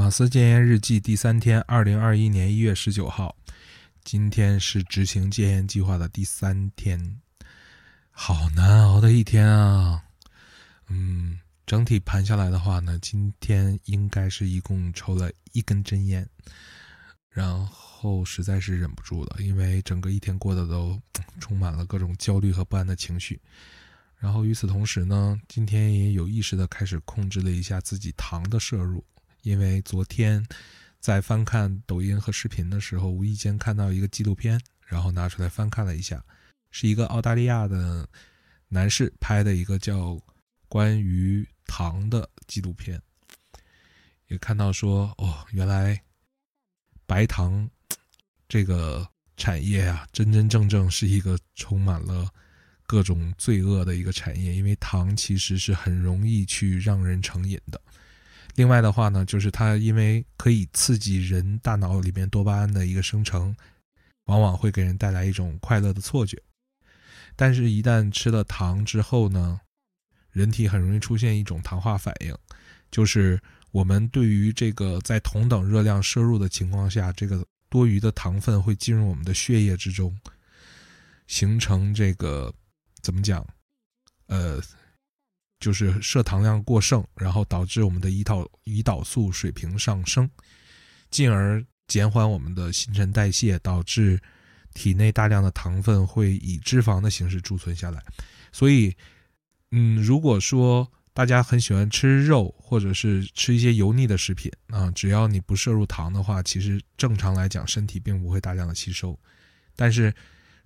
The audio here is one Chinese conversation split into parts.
马斯戒烟日记第三天，二零二一年一月十九号，今天是执行戒烟计划的第三天，好难熬的一天啊！嗯，整体盘下来的话呢，今天应该是一共抽了一根真烟，然后实在是忍不住了，因为整个一天过得都充满了各种焦虑和不安的情绪。然后与此同时呢，今天也有意识的开始控制了一下自己糖的摄入。因为昨天在翻看抖音和视频的时候，无意间看到一个纪录片，然后拿出来翻看了一下，是一个澳大利亚的男士拍的一个叫关于糖的纪录片。也看到说，哦，原来白糖这个产业啊，真真正正是一个充满了各种罪恶的一个产业，因为糖其实是很容易去让人成瘾的。另外的话呢，就是它因为可以刺激人大脑里面多巴胺的一个生成，往往会给人带来一种快乐的错觉。但是，一旦吃了糖之后呢，人体很容易出现一种糖化反应，就是我们对于这个在同等热量摄入的情况下，这个多余的糖分会进入我们的血液之中，形成这个怎么讲？呃。就是摄糖量过剩，然后导致我们的胰岛胰岛素水平上升，进而减缓我们的新陈代谢，导致体内大量的糖分会以脂肪的形式贮存下来。所以，嗯，如果说大家很喜欢吃肉，或者是吃一些油腻的食品啊，只要你不摄入糖的话，其实正常来讲，身体并不会大量的吸收。但是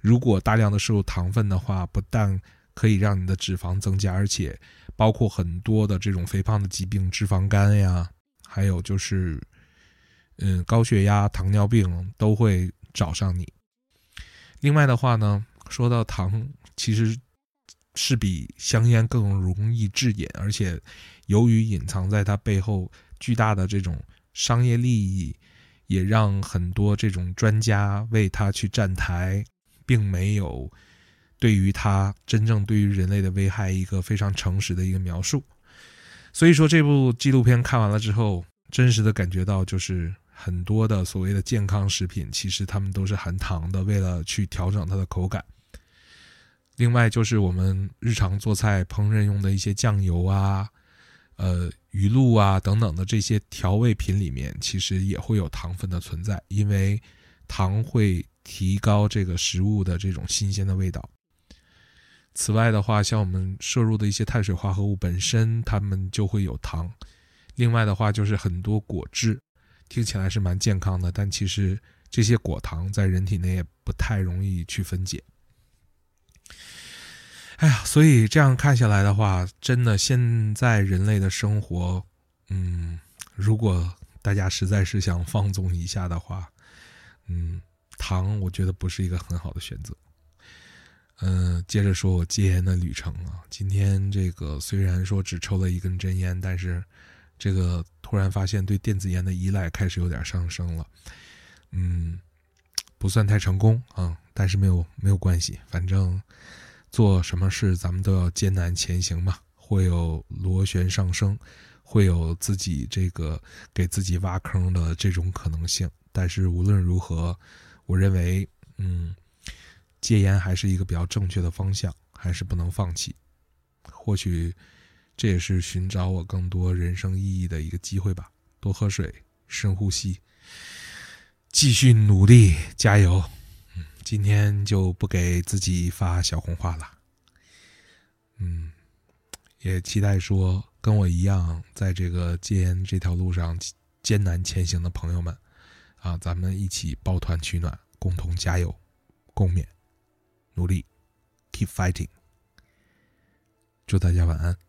如果大量的摄入糖分的话，不但可以让你的脂肪增加，而且包括很多的这种肥胖的疾病，脂肪肝呀，还有就是，嗯，高血压、糖尿病都会找上你。另外的话呢，说到糖，其实是比香烟更容易致瘾，而且由于隐藏在它背后巨大的这种商业利益，也让很多这种专家为它去站台，并没有。对于它真正对于人类的危害，一个非常诚实的一个描述。所以说，这部纪录片看完了之后，真实的感觉到，就是很多的所谓的健康食品，其实它们都是含糖的，为了去调整它的口感。另外，就是我们日常做菜烹饪用的一些酱油啊、呃鱼露啊等等的这些调味品里面，其实也会有糖分的存在，因为糖会提高这个食物的这种新鲜的味道。此外的话，像我们摄入的一些碳水化合物本身，它们就会有糖。另外的话，就是很多果汁，听起来是蛮健康的，但其实这些果糖在人体内也不太容易去分解。哎呀，所以这样看下来的话，真的现在人类的生活，嗯，如果大家实在是想放纵一下的话，嗯，糖我觉得不是一个很好的选择。嗯，接着说我戒烟的旅程啊。今天这个虽然说只抽了一根真烟，但是这个突然发现对电子烟的依赖开始有点上升了。嗯，不算太成功啊，但是没有没有关系，反正做什么事咱们都要艰难前行嘛。会有螺旋上升，会有自己这个给自己挖坑的这种可能性。但是无论如何，我认为，嗯。戒烟还是一个比较正确的方向，还是不能放弃。或许这也是寻找我更多人生意义的一个机会吧。多喝水，深呼吸，继续努力，加油！嗯，今天就不给自己发小红花了。嗯，也期待说跟我一样在这个戒烟这条路上艰难前行的朋友们，啊，咱们一起抱团取暖，共同加油，共勉。努力，keep fighting。祝大家晚安。